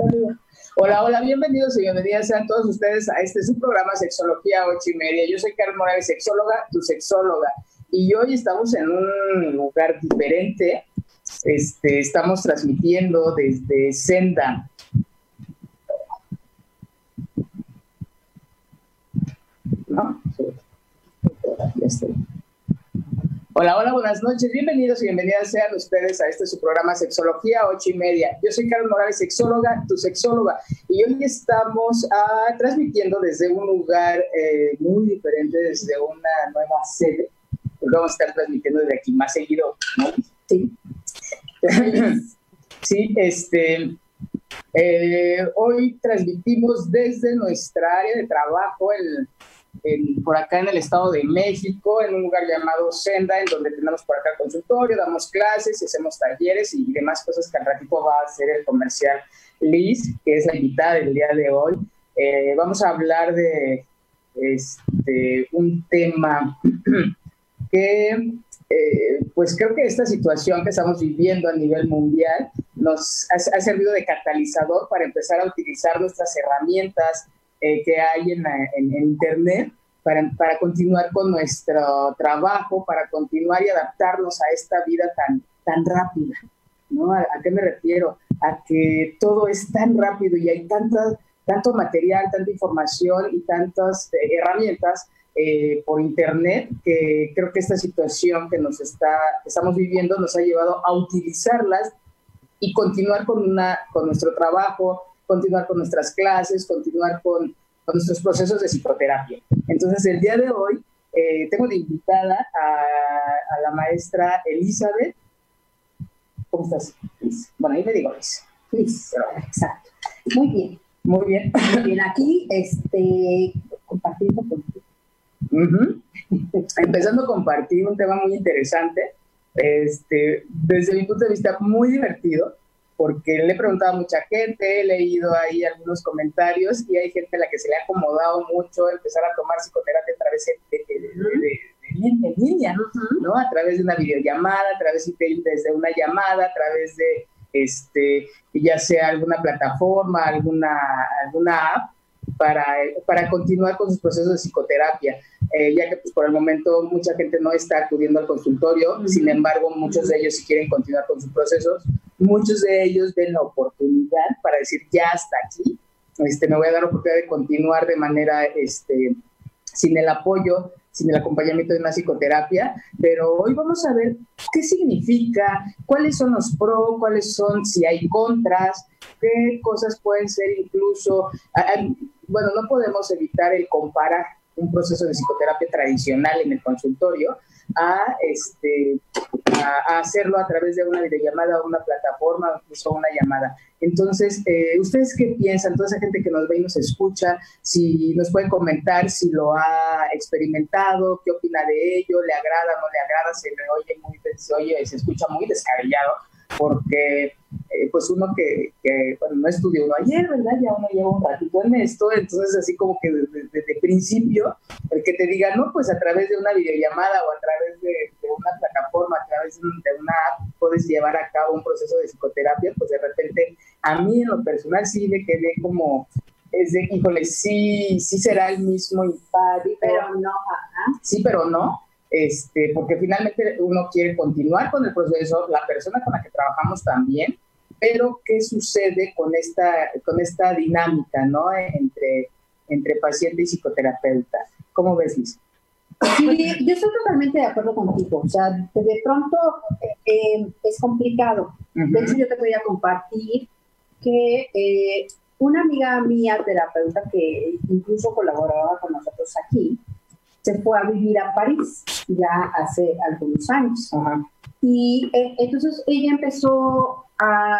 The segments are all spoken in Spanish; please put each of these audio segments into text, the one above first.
Hola, hola, bienvenidos y bienvenidas sean todos ustedes a este su programa Sexología 8 y media. Yo soy Carmen Morales, sexóloga, tu sexóloga. Y hoy estamos en un lugar diferente. Este, estamos transmitiendo desde Senda. ¿No? Ya estoy. Hola, hola, buenas noches. Bienvenidos y bienvenidas sean ustedes a este su programa Sexología 8 y media. Yo soy Carlos Morales, sexóloga, tu sexóloga, y hoy estamos ah, transmitiendo desde un lugar eh, muy diferente, desde una nueva sede. Pues vamos a estar transmitiendo desde aquí más seguido, ¿no? Sí. sí, este. Eh, hoy transmitimos desde nuestra área de trabajo, el por acá en el Estado de México, en un lugar llamado Senda, en donde tenemos por acá consultorio, damos clases, hacemos talleres y demás cosas que al ratito va a hacer el comercial Liz, que es la invitada del día de hoy. Eh, vamos a hablar de este, un tema que, eh, pues creo que esta situación que estamos viviendo a nivel mundial nos ha, ha servido de catalizador para empezar a utilizar nuestras herramientas eh, que hay en, en, Internet para, para, continuar con nuestro trabajo, para continuar y adaptarnos a esta vida tan, tan rápida. ¿no? ¿A, qué me refiero? A que todo es tan rápido y hay tanta, tanto material, tanta información y tantas eh, herramientas eh, por internet que creo que esta situación que nos está estamos viviendo nos ha llevado a utilizarlas y continuar con una con nuestro trabajo continuar con nuestras clases, continuar con, nuestros procesos de psicoterapia. Entonces, el día de hoy eh, tengo de invitada a, la maestra Elizabeth. ¿Cómo estás, Bueno, ahí me digo Liz. Liz, exacto. Muy bien. Muy bien. Muy bien, aquí este, compartiendo contigo. Empezando a compartir un tema muy interesante, este, desde mi punto de vista muy divertido, porque le he preguntado a mucha gente, he leído ahí algunos comentarios y hay gente a la que se le ha acomodado mucho empezar a tomar psicoterapia a través de, de, línea, ¿no? A través de una videollamada, a través de una llamada, a través de este ya sea alguna plataforma, alguna alguna app para, para continuar con sus procesos de psicoterapia, eh, ya que pues, por el momento mucha gente no está acudiendo al consultorio, sin embargo muchos de ellos si quieren continuar con sus procesos, muchos de ellos ven la oportunidad para decir ya hasta aquí, este, me voy a dar la oportunidad de continuar de manera este, sin el apoyo, sin el acompañamiento de una psicoterapia, pero hoy vamos a ver qué significa, cuáles son los pros, cuáles son, si hay contras, qué cosas pueden ser incluso, bueno, no podemos evitar el comparar un proceso de psicoterapia tradicional en el consultorio a, este, a, hacerlo a través de una videollamada o una plataforma o incluso una llamada. Entonces, eh, ¿ustedes qué piensan? Toda esa gente que nos ve y nos escucha, si nos pueden comentar si lo ha experimentado, qué opina de ello, le agrada, no le agrada, se le oye muy, se oye, se escucha muy descabellado porque eh, pues uno que, bueno, no estudió uno ayer, ¿verdad? Ya uno lleva un ratito en esto, entonces así como que desde, principio, el que te diga, no, pues a través de una videollamada o a través de, una plataforma, a través de una app, puedes llevar a cabo un proceso de psicoterapia, pues de repente a mí en lo personal sí me quedé como, es de, híjole, sí, sí será el mismo impacto. Pero no, ajá. Sí, pero no este, porque finalmente uno quiere continuar con el proceso, la persona con la que trabajamos también, pero ¿qué sucede con esta, con esta dinámica ¿no? entre, entre paciente y psicoterapeuta? ¿Cómo ves, Liz? Sí, yo estoy totalmente de acuerdo contigo. O sea, de pronto eh, es complicado De hecho, yo te voy a compartir que eh, una amiga mía, terapeuta, que incluso colaboraba con nosotros aquí, se fue a vivir a París ya hace algunos años. Y eh, entonces ella empezó a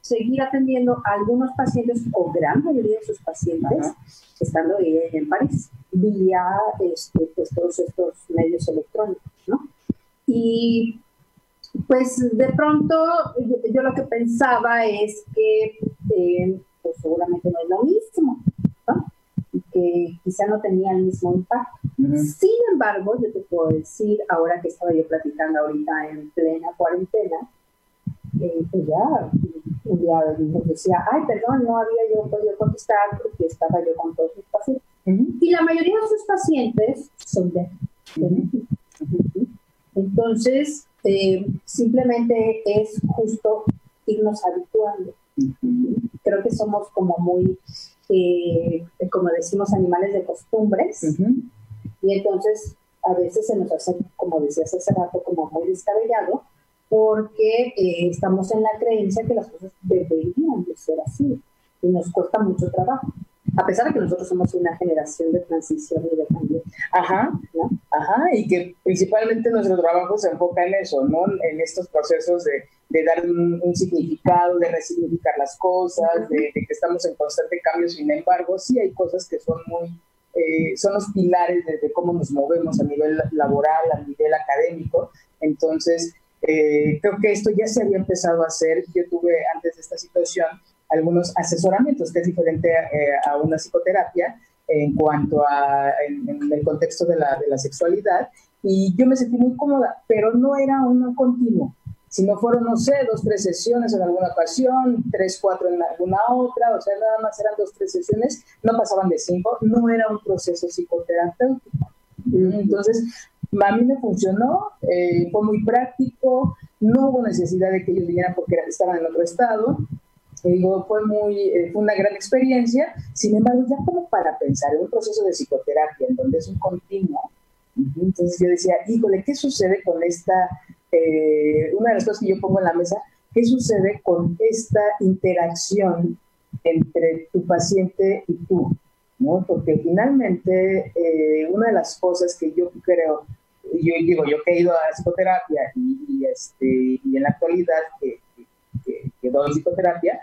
seguir atendiendo a algunos pacientes, o gran mayoría de sus pacientes, estando ella en París, vía este, pues, todos estos medios electrónicos, ¿no? Y pues de pronto yo, lo que pensaba es que eh, pues seguramente no es lo mismo, ¿no? Que quizá no tenía el mismo impacto. Sin embargo, yo te puedo decir, ahora que estaba yo platicando ahorita en plena cuarentena, eh, pues ya un día decía, ay, perdón, no había yo podido contestar porque estaba yo con todos mis pacientes. Y la mayoría de sus pacientes son de, Entonces, eh, simplemente es justo irnos habituando. Creo que somos como muy, eh, como decimos, animales de costumbres. Y entonces a veces se nos hace, como decías hace rato, como muy descabellado, porque eh, estamos en la creencia que las cosas deberían de ser así y nos cuesta mucho trabajo a pesar de que nosotros somos una generación de transición y de cambio. Ajá, ajá, y que principalmente nuestro trabajo se enfoca en eso, ¿no? En estos procesos de, de dar un, significado, de resignificar las cosas, de, que estamos en constante cambio, sin embargo, sí hay cosas que son muy, eh, son los pilares de, cómo nos movemos a nivel laboral, a nivel académico, entonces... Eh, creo que esto ya se había empezado a hacer. Yo tuve antes de esta situación algunos asesoramientos, que es diferente eh, a una psicoterapia en cuanto a en, el contexto de la, de la, sexualidad. Y yo me sentí muy cómoda, pero no era un continuo, sino fueron, no sé, dos, tres sesiones en alguna ocasión, tres, cuatro en alguna otra, o sea, nada más eran dos, tres sesiones, no pasaban de cinco, no era un proceso psicoterapéutico. Entonces, a mí me funcionó, eh, fue muy práctico, no hubo necesidad de que ellos vinieran porque estaban en otro estado, digo, fue, muy, eh, fue una gran experiencia, sin embargo, ya como para pensar en un proceso de psicoterapia en donde es un continuo, entonces yo decía, híjole, ¿qué sucede con esta, eh, una de las cosas que yo pongo en la mesa, ¿qué sucede con esta interacción entre tu paciente y tú? ¿no? Porque finalmente, eh, una de las cosas que yo creo, yo digo, yo que he ido a psicoterapia y, este, y en la actualidad que, que, que doy psicoterapia,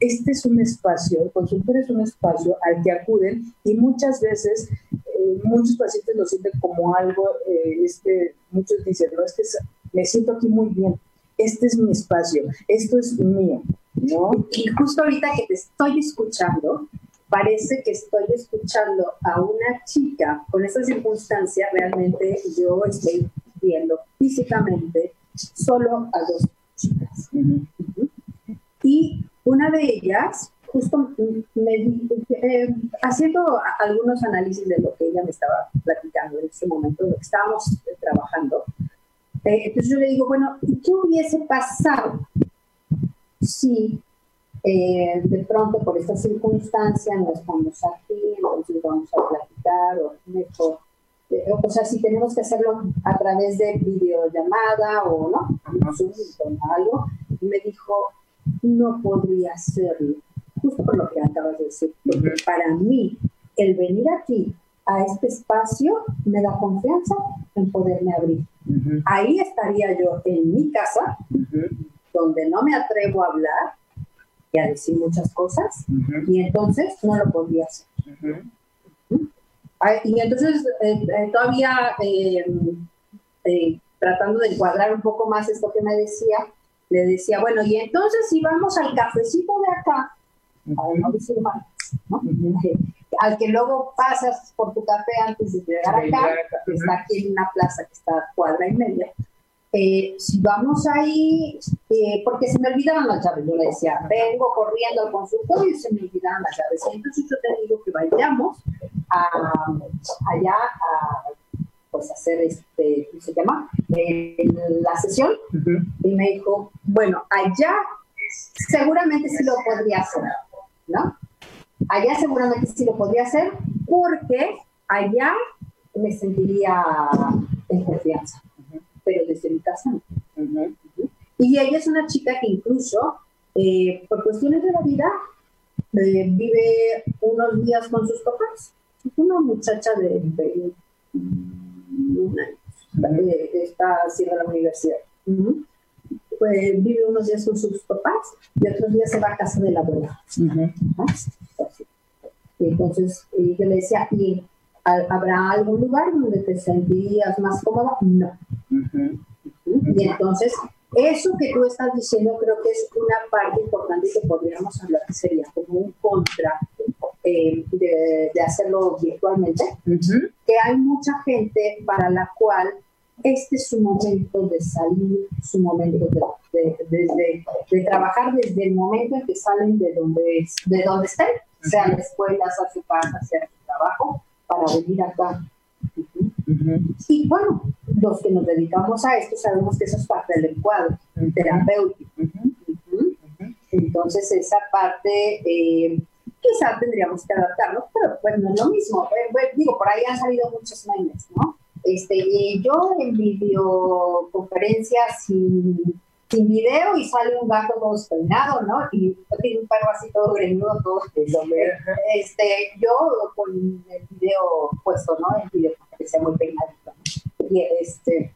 este es un espacio, el consultorio es un espacio al que acuden y muchas veces eh, muchos pacientes lo sienten como algo, eh, este, muchos dicen, no, es, me siento aquí muy bien, este es mi espacio, esto es mío, ¿no? Y justo ahorita que te estoy escuchando, parece que estoy escuchando a una chica con esa circunstancia, realmente yo estoy viendo físicamente solo a dos chicas. Y una de ellas, justo me, eh, haciendo algunos análisis de lo que ella me estaba platicando en ese momento, lo que estábamos eh, trabajando, eh, entonces yo le digo, bueno, ¿qué hubiese pasado si de pronto por esta circunstancia no estamos aquí, entonces vamos a platicar o mejor? o sea, si tenemos que hacerlo a través de videollamada o no, o algo, y me dijo, no podría hacerlo, justo por lo que acabas de decir, porque para mí el venir aquí a este espacio me da confianza en poderme abrir. Ahí estaría yo en mi casa, donde no me atrevo a hablar y a decir muchas cosas, y entonces no lo podría hacer. Y entonces eh, eh, todavía eh, tratando de encuadrar un poco más esto que me decía, le decía, bueno, y entonces si vamos al cafecito de acá, no decir mal, ¿no? al que luego pasas por tu café antes de llegar acá, que está aquí en una plaza que está a cuadra y media, eh, si vamos ahí, eh, porque se me olvidaban las llaves, yo le decía, vengo corriendo al consultorio y se me olvidaron las llaves. Entonces yo te digo que vayamos a, allá a pues hacer este, ¿cómo se llama? la sesión y me dijo, bueno, allá seguramente sí lo podría hacer, ¿no? Allá seguramente sí lo podría hacer porque allá me sentiría en confianza, pero desde mi casa no. Y ella es una chica que incluso, eh, por cuestiones de la vida, eh, vive unos días con sus papás. Es una muchacha de 21 eh, está haciendo la universidad. Pues vive unos días con sus papás y otros días se va a casa de la abuela. Entonces yo le decía, ¿y habrá algún lugar donde te sentirías más cómoda? No. Y entonces, eso que tú estás diciendo creo que es una parte importante que podríamos hablar, que sería como un contra eh, de, hacerlo virtualmente, que hay mucha gente para la cual este es su momento de salir, su momento de, de, trabajar desde el momento en que salen de donde, de donde estén, sea la escuela, sea su casa, sea su trabajo, para venir acá. Y bueno, los que nos dedicamos a esto sabemos que eso es parte del encuadre terapéutico. Entonces esa parte eh, quizá tendríamos que adaptarlo, pero pues no es lo mismo. Eh, digo, por ahí han salido muchos memes, ¿no? Este, yo en videoconferencias sin sin video y sale un gato todo despeinado, ¿no? Y tiene un perro así todo greñudo, todo este, yo con el video puesto, ¿no? El video que sea muy peinadito. Y, este,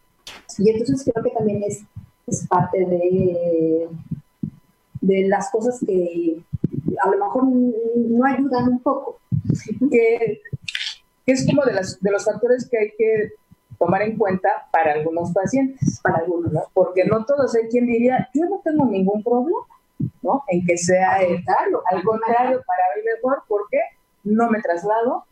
y entonces creo que también es, es parte de, de las cosas que a lo mejor no ayudan un poco. Que, es como de, de los factores que hay que tomar en cuenta para algunos pacientes, para algunos, ¿no? Porque no todos hay quien diría, yo no tengo ningún problema, ¿no? En que sea contrario, al contrario, para mí mejor, porque no me traslado,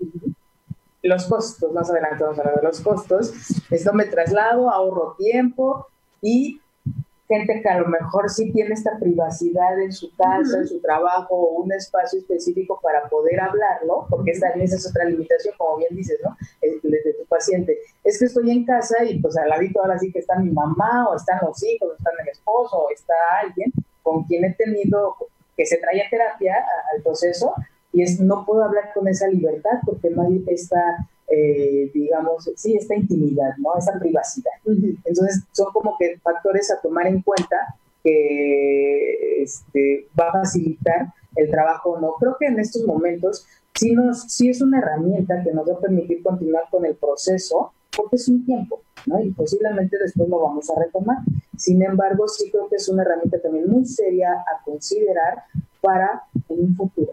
los costos, más adelante vamos a los costos, es no me traslado, ahorro tiempo y gente que a lo mejor sí tiene esta privacidad en su casa, en su trabajo o un espacio específico para poder hablarlo, porque esta, esa es otra limitación, como bien dices, ¿no? De tu paciente. Es que estoy en casa y pues al ladito ahora sí que está mi mamá o están los hijos o está el esposo o está alguien con quien he tenido que se trae a terapia al proceso y es no puedo hablar con esa libertad porque no hay esta eh, digamos, sí, esta intimidad, ¿no? Esa privacidad. Entonces, son como que factores a tomar en cuenta que este, va a facilitar el trabajo no. Creo que en estos momentos sí, nos, sí es una herramienta que nos va a permitir continuar con el proceso, porque es un tiempo, ¿no? Y posiblemente después lo vamos a retomar. Sin embargo, sí creo que es una herramienta también muy seria a considerar para un futuro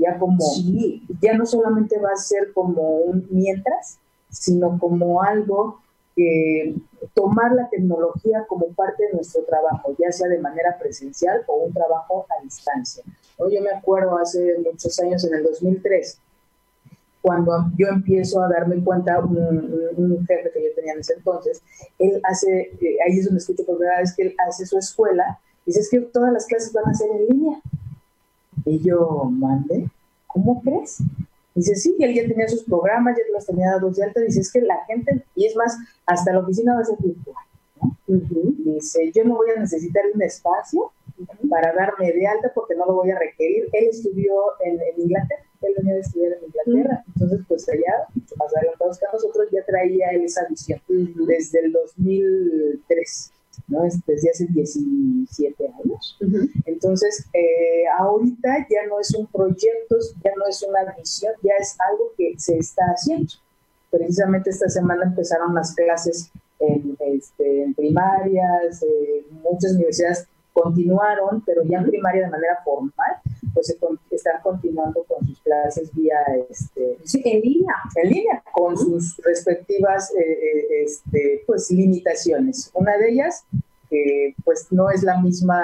ya como, ya no solamente va a ser como un mientras, sino como algo que tomar la tecnología como parte de nuestro trabajo, ya sea de manera presencial o un trabajo a distancia. Yo me acuerdo hace muchos años, en el 2003, cuando yo empiezo a darme cuenta, un, jefe que yo tenía en ese entonces, él hace, eh, ahí es donde escucho por primera vez que él hace su escuela, dice es que todas las clases van a ser en línea. Y yo, mande, ¿cómo crees? Dice, sí, y él ya tenía sus programas, ya los tenía dados de alta. Dice, es que la gente, y es más, hasta la oficina va a ser virtual. Dice, yo no voy a necesitar un espacio para darme de alta porque no lo voy a requerir. Él estudió en, Inglaterra, él venía a estudiar en Inglaterra. Entonces, pues allá, más adelantados que nosotros, ya traía él esa visión desde el 2003. ¿No? desde hace 17 años. Entonces, eh, ahorita ya no es un proyecto, ya no es una visión, ya es algo que se está haciendo. Precisamente esta semana empezaron las clases en, este, primarias, eh, muchas universidades continuaron, pero ya en primaria de manera formal, pues se están continuando con sus clases vía este, en línea, en línea, con sus respectivas eh, eh, este, pues limitaciones. Una de ellas que pues no es la misma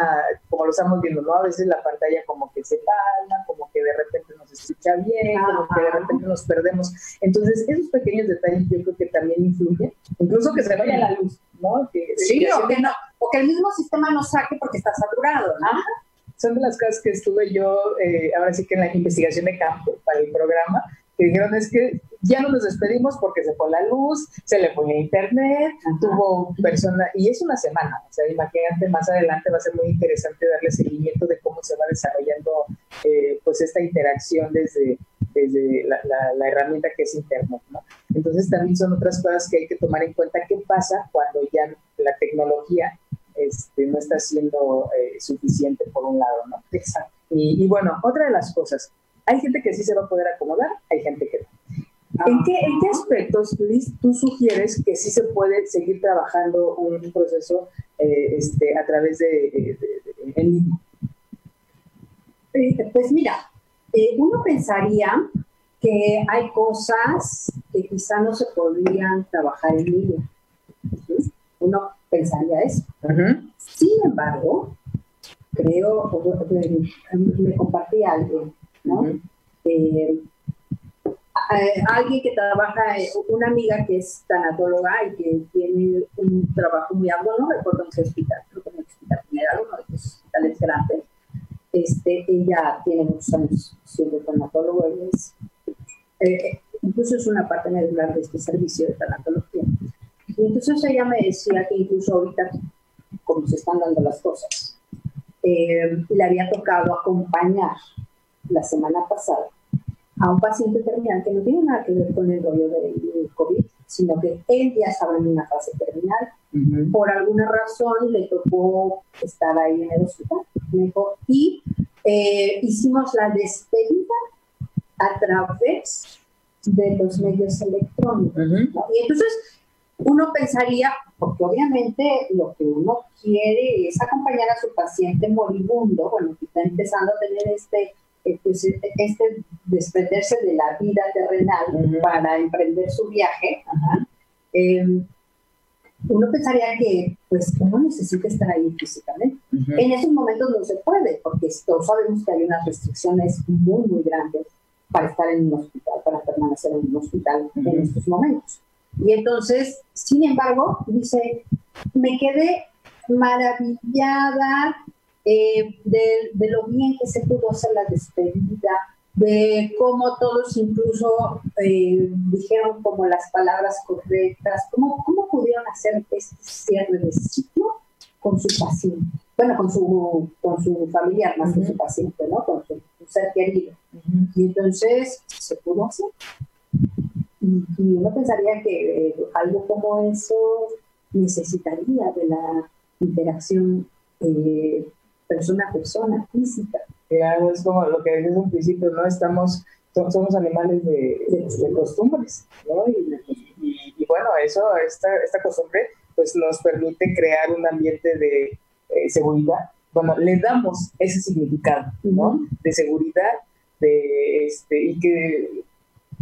como lo estamos viendo, ¿no? A veces la pantalla como que se palma, como que de repente nos escucha bien, como que de repente nos perdemos. Entonces, esos pequeños detalles yo creo que también influyen, incluso que se vaya la luz, ¿no? sí, o que, no, o que el mismo sistema no saque porque está saturado, ¿no? Son de las cosas que estuve yo, eh, ahora sí que en la investigación de campo para el programa, que dijeron es que ya no nos despedimos porque se fue la luz, se le fue el internet, tuvo persona, y es una semana, o sea, imagínate, más adelante va a ser muy interesante darle seguimiento de cómo se va desarrollando eh, pues esta interacción desde, desde la, la, herramienta que es internet, ¿no? Entonces también son otras cosas que hay que tomar en cuenta, qué pasa cuando ya la tecnología este, no está siendo eh, suficiente por un lado, ¿no? Exacto. Y, bueno, otra de las cosas, hay gente que sí se va a poder acomodar, hay gente que no. ¿En, qué, ¿En qué aspectos, Liz, tú sugieres que sí se puede seguir trabajando un proceso eh, este, a través de, de, Pues mira, uno pensaría que hay cosas que quizá no se podrían trabajar en línea. Uno pensaría eso. Sin embargo, creo, me compartí alguien, ¿no? Eh, alguien que trabaja, una amiga que es tanatóloga y que tiene un trabajo muy arduo, no recuerdo en qué hospital, creo que en el hospital general, uno de los hospitales grandes. Este, ella tiene muchos años siendo tanatóloga, es eh, incluso es una parte medular de este servicio de tanatología. Y entonces ella me decía que incluso ahorita, como se están dando las cosas, eh, le había tocado acompañar la semana pasada a un paciente terminal que no tiene nada que ver con el rollo del COVID, sino que él ya estaba en una fase terminal. Por alguna razón le tocó estar ahí en el hospital. y eh, hicimos la despedida a través de los medios electrónicos. Y entonces uno pensaría, porque obviamente lo que uno quiere es acompañar a su paciente moribundo, bueno, que está empezando a tener este, eh, pues, este desprenderse de la vida terrenal para emprender su viaje. Em, uno pensaría que pues uno necesita estar ahí físicamente. En esos momentos no se puede, porque todos sabemos que hay unas restricciones muy, muy grandes para estar en un hospital, para permanecer en un hospital en estos momentos. Y entonces, sin embargo, dice, me quedé maravillada eh, de, de, lo bien que se pudo hacer la despedida, de cómo todos incluso eh, dijeron como las palabras correctas, cómo, cómo pudieron hacer este cierre de ciclo con su paciente, bueno, con su, con su familiar, más que su paciente, ¿no? Con su, ser querido. Y entonces se pudo hacer. Y, uno pensaría que eh, algo como eso necesitaría de la interacción eh, persona a persona, física. Claro, es como lo que decías un principio, ¿no? Estamos, somos animales de, costumbres, ¿no? Y, bueno, eso, esta, esta costumbre, pues nos permite crear un ambiente de eh, seguridad. Bueno, le damos ese significado, ¿no? De seguridad, de este, y que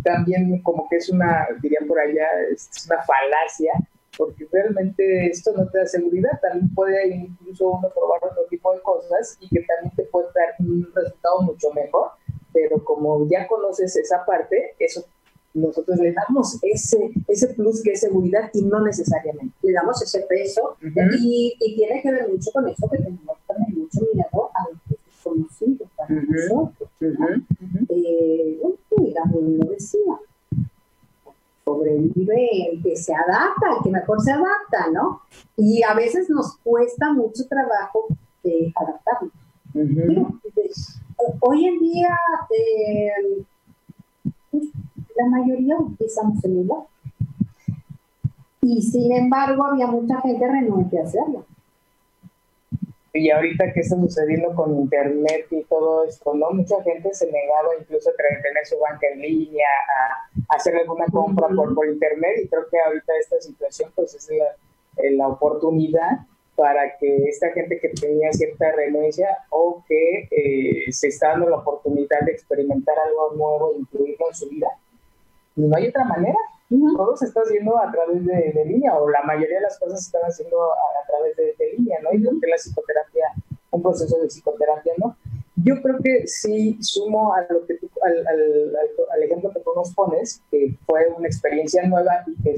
también como que es una, dirían por allá, es una falacia, porque realmente esto no te da seguridad, también puede incluso uno probar otro tipo de cosas y que también te puede dar un resultado mucho mejor, pero como ya conoces esa parte, eso nosotros le damos ese, ese plus que es seguridad y no necesariamente. Le damos ese peso y, y, tiene que ver mucho con eso que tenemos también mucho miedo a lo que es desconocido para nosotros. Eh, lo decía, sobrevive el que se adapta, el que mejor se adapta, ¿no? Y a veces nos cuesta mucho trabajo eh, adaptarnos. Pues, hoy en día, eh, la mayoría utilizamos celular. Y sin embargo, había mucha gente renuente a hacerlo. Y ahorita que está sucediendo con internet y todo esto, ¿no? Mucha gente se negaba incluso a tener su banca en línea, a, hacer alguna compra por, por internet y creo que ahorita esta situación pues es la, eh, la oportunidad para que esta gente que tenía cierta renuencia o que eh, se está dando la oportunidad de experimentar algo nuevo e incluirlo en su vida, no hay otra manera. Todo se está haciendo a través de, línea, o la mayoría de las cosas se están haciendo a, través de, línea, ¿no? Y creo que la psicoterapia, un proceso de psicoterapia, ¿no? Yo creo que sí sumo a lo que al, al, al, ejemplo que tú nos pones, que fue una experiencia nueva y que,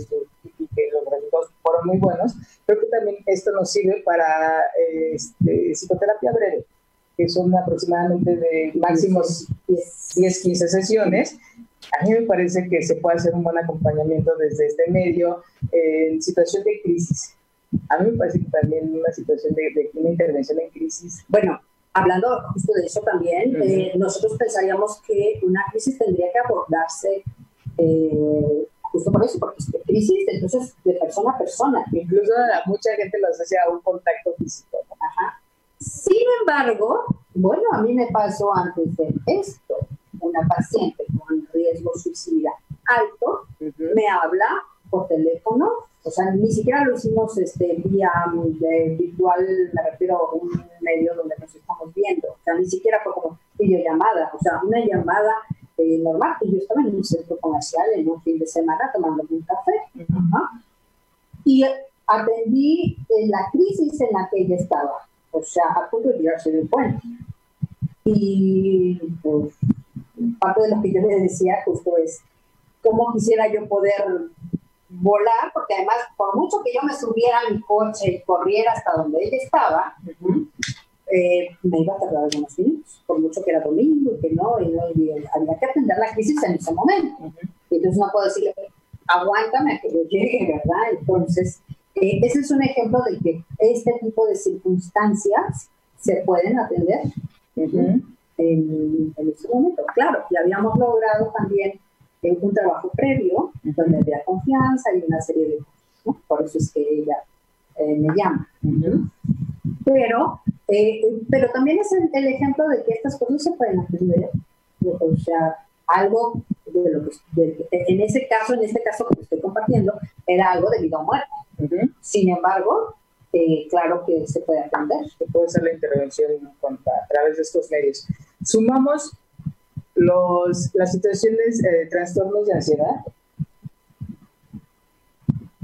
y que los resultados fueron muy buenos, creo que también esto nos sirve para este, psicoterapia breve, que son aproximadamente de máximos 10, 15 sesiones, a mí me parece que se puede hacer un buen acompañamiento desde este medio en situación de crisis. A mí me parece que también una situación de, una intervención en crisis. Bueno, hablando justo de eso también, eh, nosotros pensaríamos que una crisis tendría que abordarse eh, justo por eso, porque es crisis, entonces de persona a persona. Incluso mucha gente los hace a un contacto físico. Ajá. Sin embargo, bueno, a mí me pasó antes de esto, una paciente con riesgo suicida alto me habla por teléfono, o sea, ni siquiera lo hicimos este, vía virtual, me refiero a un medio donde nos estamos viendo, o sea, ni siquiera fue como videollamada, o sea, una llamada eh, normal, y yo estaba en un centro comercial en un fin de semana tomando un café, y atendí la crisis en la que ella estaba, o sea, a punto de tirarse del puente. Y pues, parte de lo que yo le decía justo es cómo quisiera yo poder volar, porque además, por mucho que yo me subiera a mi coche y corriera hasta donde ella estaba, eh, me iba a tardar algunos minutos, por mucho que era domingo y que no, y, no, había que atender la crisis en ese momento. Entonces no puedo decirle, aguántame a que yo llegue, ¿verdad? Entonces, eh, ese es un ejemplo de que este tipo de circunstancias se pueden atender en, en, este momento. Claro, ya habíamos logrado también eh, un trabajo previo donde había confianza y una serie de cosas. Por eso es que ella eh, me llama. Pero, pero también es el, ejemplo de que estas cosas se pueden atender. O sea, algo de lo que, en ese caso, en este caso que estoy compartiendo, era algo de vida o muerte. Sin embargo, eh, claro que se puede atender. Se puede hacer la intervención a través de estos medios. Sumamos los, las situaciones de eh, trastornos de ansiedad.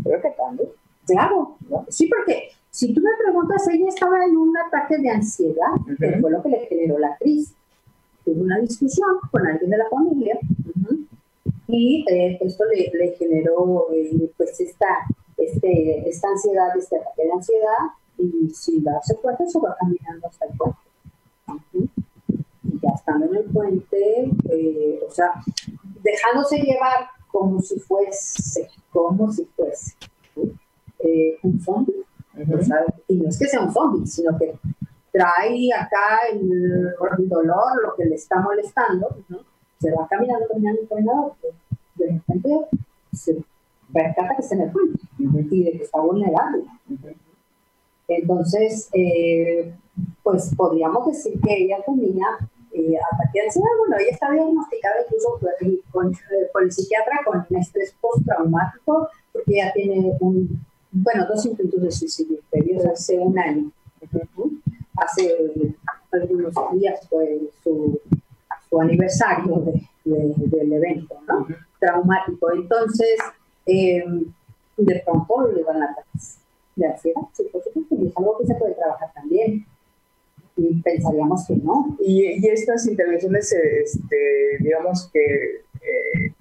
Creo que también. Claro, sí, porque si tú me preguntas, ella estaba en un ataque de ansiedad, que fue lo que le generó la crisis. Tuvo una discusión con alguien de la familia y eh, esto le, le generó pues esta este, esta ansiedad, este ataque de ansiedad, y sin darse cuenta se va caminando hasta el puente. Y ya estando en el puente, eh, o sea, dejándose llevar como si fuese, como si fuese eh, un zombie. y no es que sea un zombie, sino que trae acá el, dolor, lo que le está molestando, se va caminando, caminando, caminando, de repente se percata que en el puente y de que está vulnerable. Entonces, eh, pues podríamos decir que ella tenía eh, ataque de ansiedad. Bueno, ella está diagnosticada incluso con, por el psiquiatra con estrés postraumático, porque ella tiene un, bueno, dos intentos de suicidio previos hace un año. Hace algunos días fue su, su aniversario del evento. Traumático. Entonces, eh, de pronto le van a de ansiedad, sí, por supuesto, y es algo que se puede trabajar también. Y pensaríamos que no. Y, estas intervenciones, este, digamos que, eh,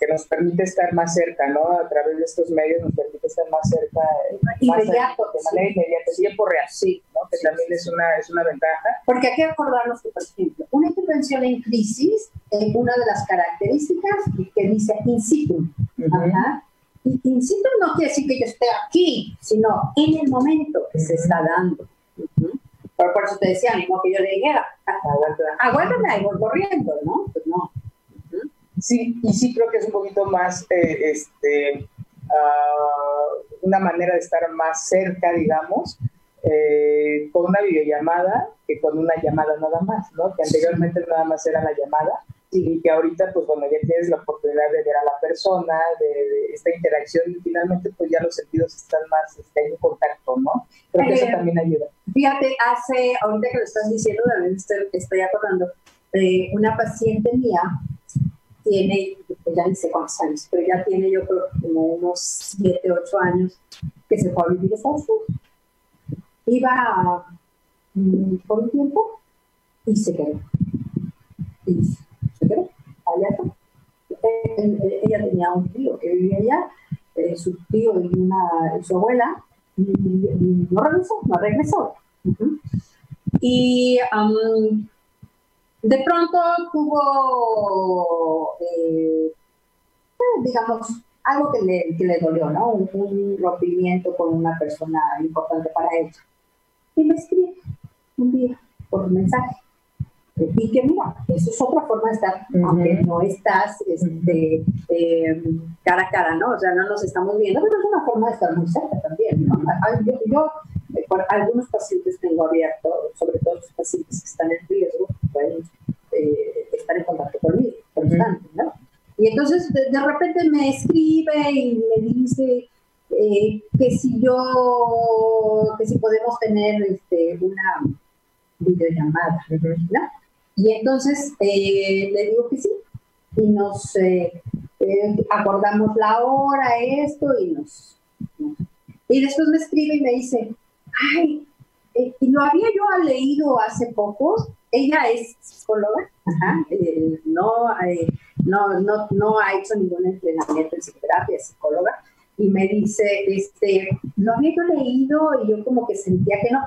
que nos permite estar más cerca, ¿no? A través de estos medios nos permite estar más cerca. Eh, inmediato. de manera inmediata, tiempo real, sí, ¿no? Que también es una, es una ventaja. Porque hay que acordarnos que, por ejemplo, una intervención en crisis, es una de las características que dice in situ. Ajá in situ no quiere decir que yo esté aquí, sino en el momento que se está dando. por, eso te decía, mismo que yo le dijera, aguántame ahí, voy corriendo, ¿no? Pues no. Sí, y sí creo que es un poquito más, eh, este, ah, una manera de estar más cerca, digamos, eh, con una videollamada que con una llamada nada más, ¿no? Que anteriormente nada más era la llamada y que ahorita, pues bueno, ya tienes la oportunidad de ver a la persona, de, esta interacción y finalmente pues ya los sentidos están más este, en contacto, ¿no? Creo que eso eh, también ayuda. Fíjate, hace, ahorita que lo estás diciendo, también estoy, estoy acordando, eh, una paciente mía tiene, pues ya ni sé cuántos años, pero ya tiene yo creo como unos 7, 8 años que se fue a vivir a Unidos. Iba mm, por un tiempo y se quedó. Y ella tenía un tío que vivía allá, eh, su tío y, una, su abuela, y, no regresó, no regresó. Y de pronto tuvo, eh, eh, digamos, algo que le, que le dolió, ¿no? Un, un, rompimiento con una persona importante para ella. Y me escribe un día por mensaje Y que mira, eso es otra forma de estar, aunque no estás este, eh, cara a cara, ¿no? O sea, no nos estamos viendo, pero es una forma de estar muy cerca también, ¿no? Yo, yo eh, algunos pacientes tengo abierto, sobre todo los pacientes que están en riesgo, pueden eh, estar en contacto conmigo constante, ¿no? Y entonces de, repente me escribe y me dice que si yo, que si podemos tener este, una videollamada, ¿no? Y entonces eh, le digo que sí, y nos eh, eh, acordamos la hora, esto, y nos, Y después me escribe y me dice, ay, y lo había yo leído hace poco, ella es psicóloga, no, no, no, no ha hecho ningún entrenamiento en psicoterapia, psicóloga, y me dice, este, lo había yo leído y yo como que sentía que no.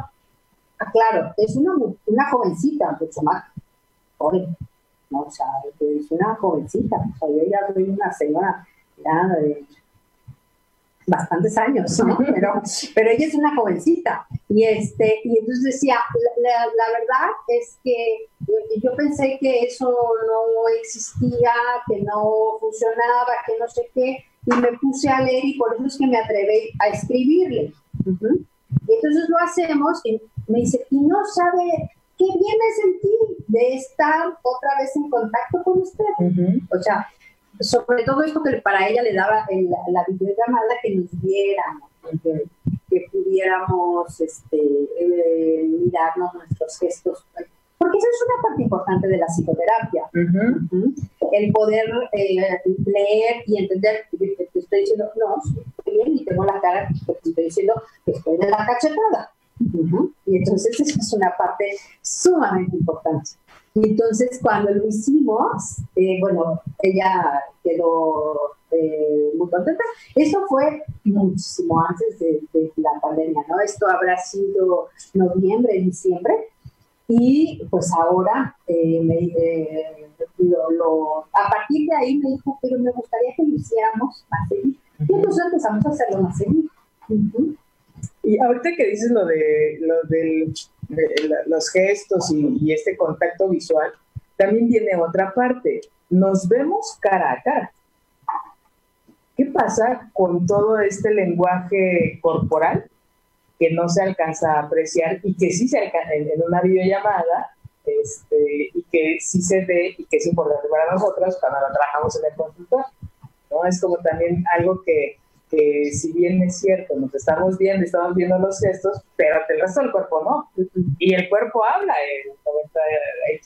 Ah, claro, es una, una jovencita, mucho más ¿no? O sea, es una jovencita, o sea, yo ya soy una señora ya de bastantes años, ¿no? Pero, pero ella es una jovencita. Y, este, y entonces decía, la, la, verdad es que yo, yo, pensé que eso no existía, que no funcionaba, que no sé qué, y me puse a leer y por eso es que me atreví a escribirle. Y entonces lo hacemos y me dice, y no sabe qué bien me sentí de estar otra vez en contacto con usted. O sea, sobre todo esto que para ella le daba la, videollamada que nos viéramos, que, pudiéramos este, eh, mirarnos nuestros gestos. Porque eso es una parte importante de la psicoterapia. El poder eh, leer y entender que te estoy diciendo, no, estoy bien y tengo la cara que te estoy diciendo que estoy en la cachetada. Y entonces eso es una parte sumamente importante. Y entonces cuando lo hicimos, eh, bueno, ella quedó eh, muy contenta. Eso fue muchísimo antes de, la pandemia, ¿no? Esto habrá sido noviembre, diciembre. Y pues ahora, eh, lo, a partir de ahí me dijo, pero me gustaría que lo hiciéramos más seguido. Y entonces empezamos a hacerlo más seguido. Y ahorita que dices lo de, lo los gestos y, este contacto visual, también viene otra parte. Nos vemos cara a cara. ¿Qué pasa con todo este lenguaje corporal que no se alcanza a apreciar y que sí se alcanza en, una videollamada este, y que sí se ve y que es importante para nosotros cuando lo trabajamos en el consultorio? ¿no? Es como también algo que que si bien es cierto, nos estamos viendo, estamos viendo los gestos, pero te resto del cuerpo no. Y el cuerpo habla. El 90,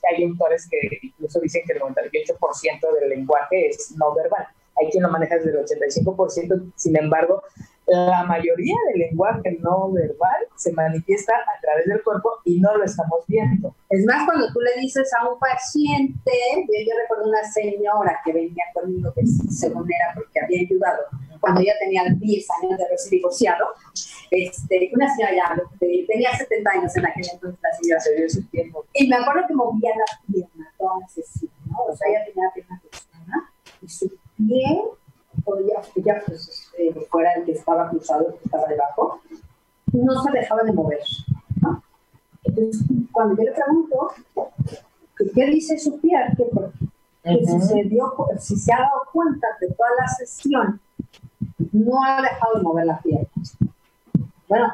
hay autores que incluso dicen que el 98% del lenguaje es no verbal. Hay quien lo maneja desde el 85%, sin embargo, la mayoría del lenguaje no verbal se manifiesta a través del cuerpo y no lo estamos viendo. Es más, cuando tú le dices a un paciente, yo, recuerdo una señora que venía conmigo, que según era porque había ayudado, cuando ella tenía 10 años de haberse divorciado, este, una señora ya tenía 70 años en aquel entonces, la señora se dio su tiempo. Y me acuerdo que movía la pierna, toda así, ¿no? O sea, ella tenía la pierna cruzada y su pie podía, ya pues, eh, fuera el que estaba cruzado, el que estaba debajo, no se dejaba de mover. ¿no? Entonces, cuando yo le pregunto, ¿qué dice su pie? Que, si, se dio, si se ha dado cuenta de toda la sesión, no ha dejado de mover la pierna. Bueno,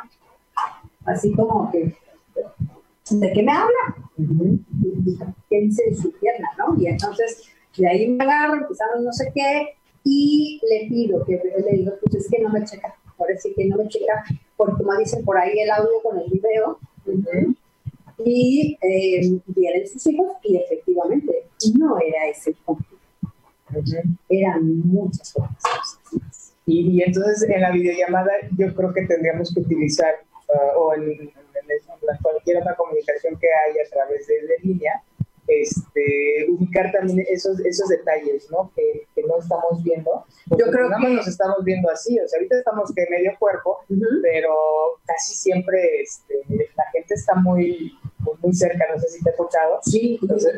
así como que, ¿de qué me habla? ¿Qué dice de su pierna? ¿no? Y entonces, de ahí me agarro, empezamos no sé qué, y le pido que le digo, pues es que no me checa, por decir que no me checa, porque como dicen por ahí el audio con el video, y eh, vienen sus hijos y efectivamente no era ese el conflicto, eran muchas cosas. Y, y, entonces en la videollamada yo creo que tendríamos que utilizar, uh, o en, en, cualquier otra comunicación que haya a través de, de línea, este, ubicar también esos, esos detalles, ¿no? Que, que no estamos viendo. Yo creo que nos estamos viendo así, o sea, ahorita estamos que medio cuerpo, pero casi siempre este, la gente está muy, muy cerca, no sé si te ha tocado. Sí, entonces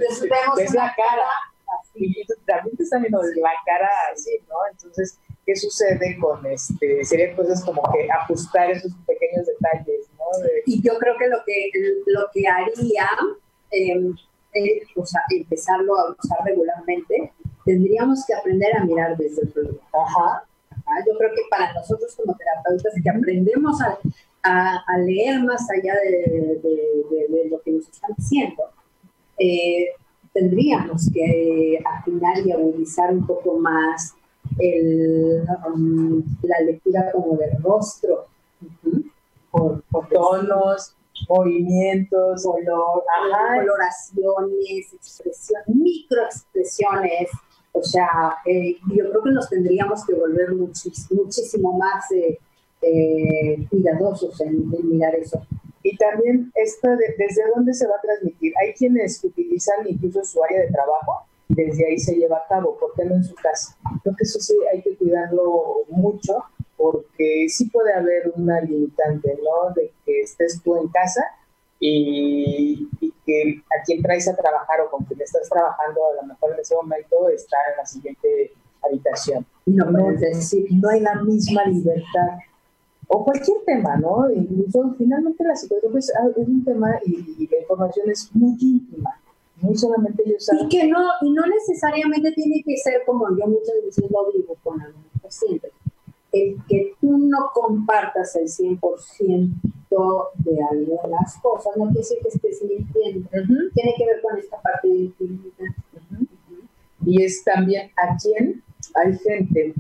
ves la cara. Y también te están viendo la cara así, ¿no? Entonces, ¿qué sucede con este? Serían cosas como que ajustar esos pequeños detalles, ¿no? Y yo creo que lo que, lo que haría, eh, eh, o sea, empezarlo a usar regularmente, tendríamos que aprender a mirar desde el problema. Ajá. Yo creo que para nosotros como terapeutas que aprendemos a, a, leer más allá de, de, lo que nos están diciendo, eh, tendríamos que afinar y agudizar un poco más el, um, la lectura como del rostro, por, tonos, movimientos, color, coloraciones, expresiones, microexpresiones. O sea, eh, yo creo que nos tendríamos que volver muchísimo más eh, eh, cuidadosos en, mirar eso. Y también esto de, desde dónde se va a transmitir. Hay quienes utilizan incluso su área de trabajo desde ahí se lleva a cabo, ¿por qué no en su casa? Creo que eso sí hay que cuidarlo mucho porque sí puede haber una limitante, ¿no? De que estés tú en casa y, que a quien traes a trabajar o con quien estás trabajando a lo mejor en ese momento está en la siguiente habitación. No, no, decir, no hay la misma libertad o cualquier tema, ¿no? Incluso finalmente la psicología pues, ah, es un tema y, la información es muy íntima, no solamente ellos saben. Y que no, y no necesariamente tiene que ser como yo muchas veces lo digo con algunos pacientes, el que tú no compartas el 100% de algunas cosas, no quiere decir que estés mintiendo, tiene que ver con esta parte de intimidad. Y es también a quien hay gente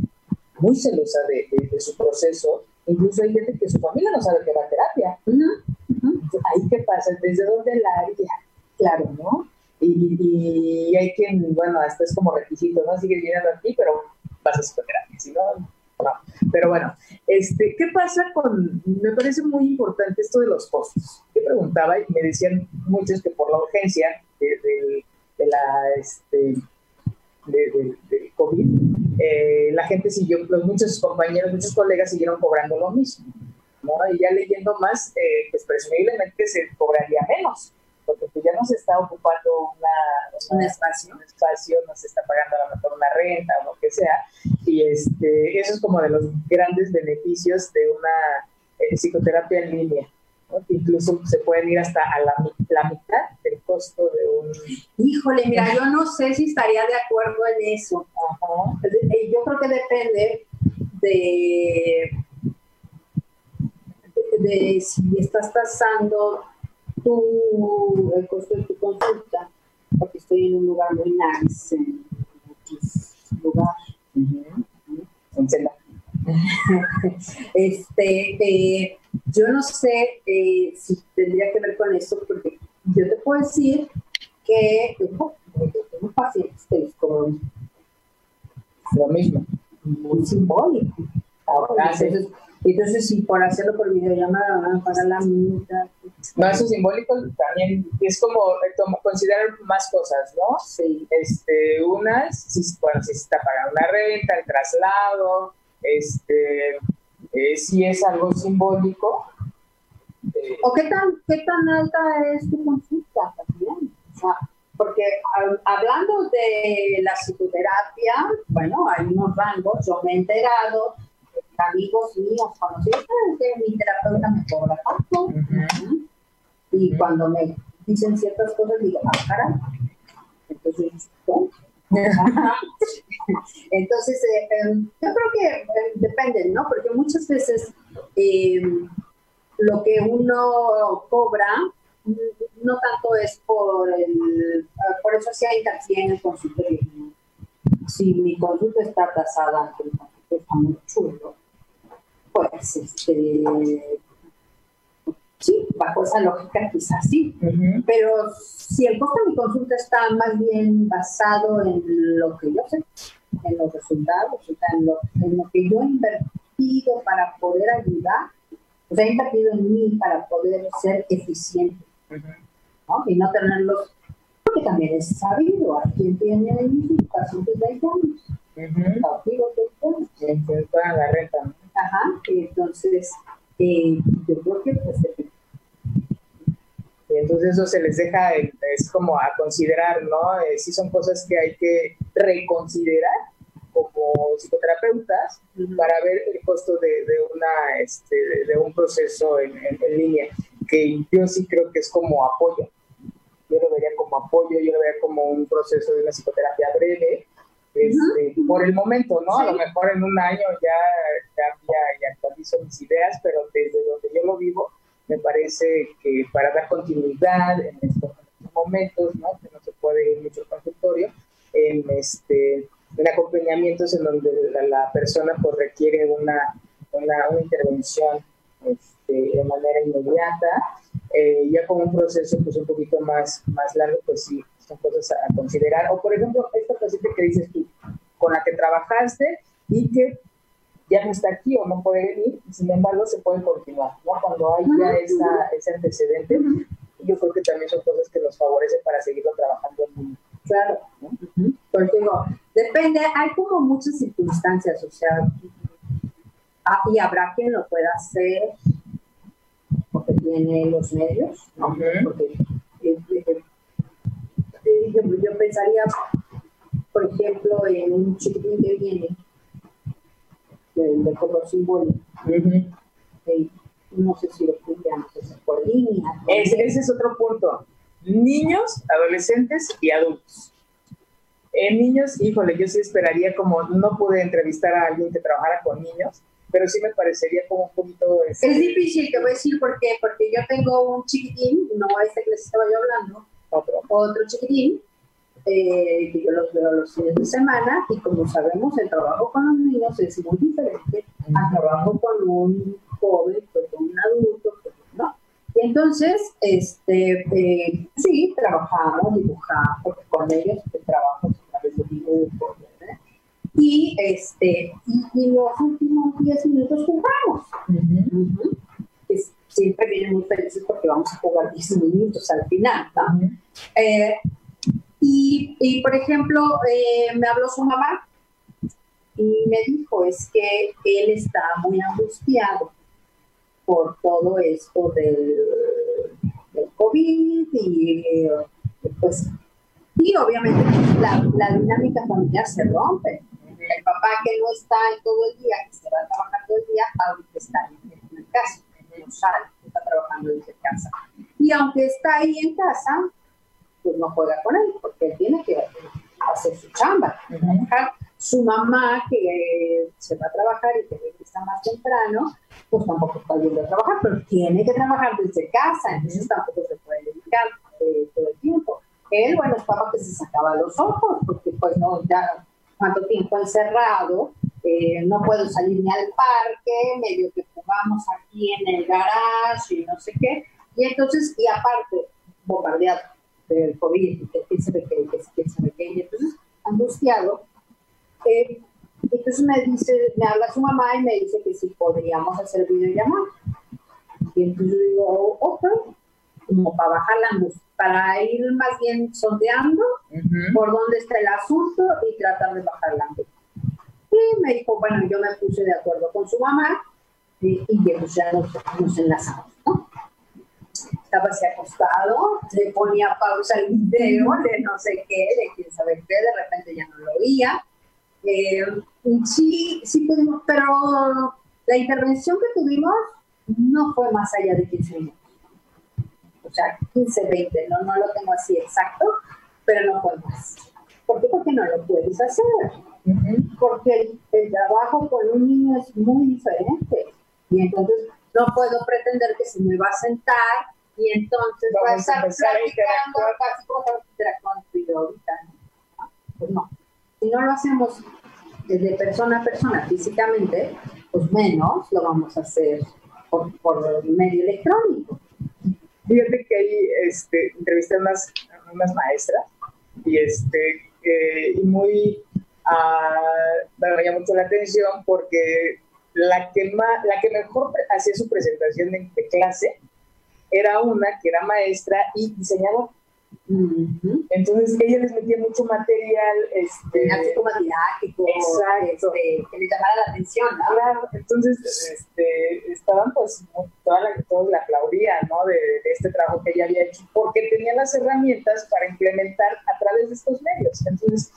muy celosa de, de su proceso, Incluso hay gente que su familia no sabe que va a terapia. Ahí qué pasa, desde dónde la haría, claro, ¿no? Y, hay quien, bueno, esto es como requisito, ¿no? Sigues viniendo aquí, pero vas a psicoterapia, si no. Pero bueno, este, ¿qué pasa con, me parece muy importante esto de los costos? Yo preguntaba y me decían muchos que por la urgencia de, de la, este, de, del COVID, eh, la gente siguió, muchos compañeros, muchos colegas siguieron cobrando lo mismo. ¿no? Y ya leyendo más, eh, pues presumiblemente se cobraría menos, porque pues ya no se está ocupando una, un, espacio. un espacio, no se está pagando a lo mejor una renta o lo que sea. Y este, eso es como de los grandes beneficios de una eh, psicoterapia en línea incluso se pueden ir hasta a la, mitad del costo de un... Híjole, mira, yo no sé si estaría de acuerdo en eso. Eh, yo creo que depende de, de, si estás tasando tu, el costo de tu consulta, porque estoy en un lugar muy nice, en un lugar. Uh este, eh, yo no sé eh, si tendría que ver con eso, porque yo te puedo decir que tengo, pacientes que les lo mismo, muy simbólico. entonces, entonces, si por hacerlo por videollamada van a pagar la. No, eso simbólico también es como, considerar más cosas, ¿no? Sí. Este, unas, si, bueno, si se está pagando una renta, el traslado, este, eh, si es algo simbólico. Eh, ¿O qué tan, qué tan alta es tu consulta también? O sea, porque hablando de la psicoterapia, bueno, hay unos rangos, yo me he enterado, amigos míos conocidos, que mi terapeuta me cobra tanto. Y cuando me dicen ciertas cosas, digo, ah, caray. Entonces. Entonces, eh, em, yo creo que eh, depende, ¿no? Porque muchas veces lo que uno cobra no tanto es por el, por eso si hay hincapié en el consultorio. Si mi consulta está tasada, que está muy chulo, pues este, sí, bajo esa lógica quizás sí, pero si el costo de mi consulta está más bien basado en lo que yo sé, en los resultados, o sea, en lo, en lo que yo he invertido para poder ayudar, o sea, he invertido en mí para poder ser eficiente, ¿no? Y no tenerlos, porque también es sabido, a quien tiene pacientes de años, cautivos de años. Que la renta, Ajá, entonces, eh, yo creo que pues entonces eso se les deja, es como a considerar, ¿no? Eh, sí son cosas que hay que reconsiderar como psicoterapeutas para ver el costo de, una, este, de, un proceso en, línea, que yo sí creo que es como apoyo. Yo lo vería como apoyo, yo lo veía como un proceso de una psicoterapia breve, este, por el momento, ¿no? A lo mejor en un año ya cambia y actualizo mis ideas, pero desde donde yo lo vivo, me parece que para dar continuidad en estos momentos, ¿no? Que no se puede ir mucho al consultorio, en, este, en acompañamientos en donde la, persona pues requiere una, una, una intervención este, de manera inmediata, eh, ya con un proceso pues un poquito más, más largo, pues sí, son cosas a, considerar. O por ejemplo, esta paciente que dices tú, con la que trabajaste y que ya no está aquí o no puede venir, sin embargo se puede continuar, ¿no? Cuando hay ya esa, ese antecedente, yo creo que también son cosas que nos favorecen para seguirlo trabajando en Claro, porque digo, depende, hay como muchas circunstancias, o sea, ah, y habrá quien lo pueda hacer tiene los medios, ¿no? Porque eh, eh, eh, yo, pensaría, por ejemplo, en un chiquitín que viene de, color simbólico. no sé si lo hacer por línea. Ese, ese es otro punto. Niños, adolescentes y adultos. En niños, híjole, yo sí esperaría como, no pude entrevistar a alguien que trabajara con niños, pero sí me parecería como un poquito... Este, es difícil, te voy a decir por qué, porque yo tengo un chiquitín, no a este que les estaba yo hablando, otro, otro chiquitín, eh, que yo los veo los fines de semana, y como sabemos, el trabajo con los niños es muy diferente al trabajo con un joven, pues, con un adulto, pues, ¿no? Y entonces, este, eh, sí, trabajamos, dibujamos, porque con ellos el trabajo es a través de dibujos, y, este, y, los últimos 10 minutos jugamos. siempre vienen muy felices porque vamos a jugar 10 minutos al final. Eh, y, y, por ejemplo, eh, me habló su mamá y me dijo, es que él está muy angustiado por todo esto del, del COVID y pues y obviamente la, la dinámica familiar se rompe papá que no está en todo el día, que se va a trabajar todo el día, ahorita está en, el casa, no sale, está trabajando desde casa. Y aunque está ahí en casa, pues no juega con él, porque él tiene que hacer su chamba. Su mamá, que se va a trabajar y que está más temprano, pues tampoco está yendo a trabajar, pero tiene que trabajar desde casa, entonces tampoco se puede dedicar eh, todo el tiempo. Él, bueno, estaba que se sacaba los ojos, porque pues no, ya cuánto tiempo encerrado, eh, no puedo salir ni al parque, medio que jugamos aquí en el garage y no sé qué. Y entonces, y aparte, bombardeado del COVID, que quién sabe qué, que sabe qué, y entonces, angustiado, eh, entonces me dice, me habla su mamá y me dice que si podríamos hacer videollamada. Y entonces yo digo, ok, como para bajar la angustia para ir más bien sondeando por dónde está el asunto y tratar de bajar la Y me dijo, bueno, yo me puse de acuerdo con su mamá y, y pues ya nos, enlazamos, ¿no? Estaba así acostado, le ponía pausa al video de no sé qué, de quién sabe qué, de repente ya no lo oía. Eh, sí, sí pudimos, pero la intervención que tuvimos no fue más allá de 15 minutos sea, 15, 20, no, no lo tengo así exacto, pero no puedo más. ¿Por qué? Porque no lo puedes hacer. Porque el, trabajo con un niño es muy diferente. Y entonces no puedo pretender que se me va a sentar y entonces va a estar platicando casi como interactuando ahorita. Pues no. Si no lo hacemos desde persona a persona físicamente, pues menos lo vamos a hacer por, por medio electrónico. Fíjate que ahí este, entrevisté a unas, maestras y, este, eh, y muy, uh, me llamó mucho la atención porque la que, más, la que mejor hacía su presentación de, de clase era una que era maestra y diseñadora. Entonces ella les metía mucho material, este, como didáctico, exacto. Este, que le llamara la atención, Claro, entonces este, estaban pues toda la, toda la aplaudía, ¿no? De, este trabajo que ella había hecho, porque tenía las herramientas para implementar a través de estos medios. Entonces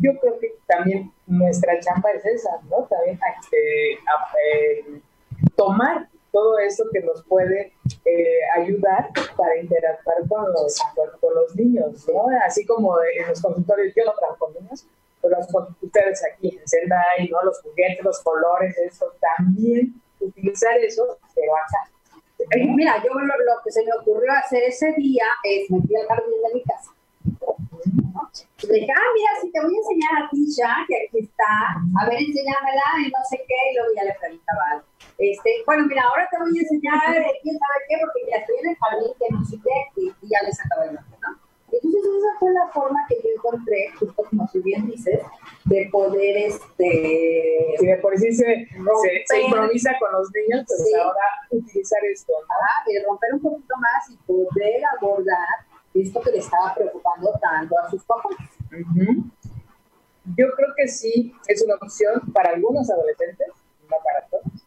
yo creo que también nuestra chamba es esa, ¿no? También este, eh, tomar todo eso que nos puede eh, ayudar para interactuar con los, con, los niños, ¿no? Así como en los consultorios, yo no trabajo con niños, pero ustedes aquí en Sendai, ¿no? Los juguetes, los colores, eso, también utilizar eso, pero acá. Mira, yo lo, que se me ocurrió hacer ese día es metí al jardín de mi casa. Y le dije, ah, mira, si te voy a enseñar a ti ya, que aquí está, a ver, enséñamela y no sé qué, y luego ya le preguntaba algo. Este, bueno, mira, ahora te voy a enseñar quién sabe qué, porque ya estoy en el jardín, que no sé qué, y, ya les acabo el nombre, ¿no? Entonces esa fue la forma que yo encontré, justo como tú bien dices, de poder, este... Sí, de por sí se, se, improvisa con los niños, pues ahora utilizar esto. ¿no? y romper un poquito más y poder abordar esto que le estaba preocupando tanto a sus papás. Yo creo que sí es una opción para algunos adolescentes, no para todos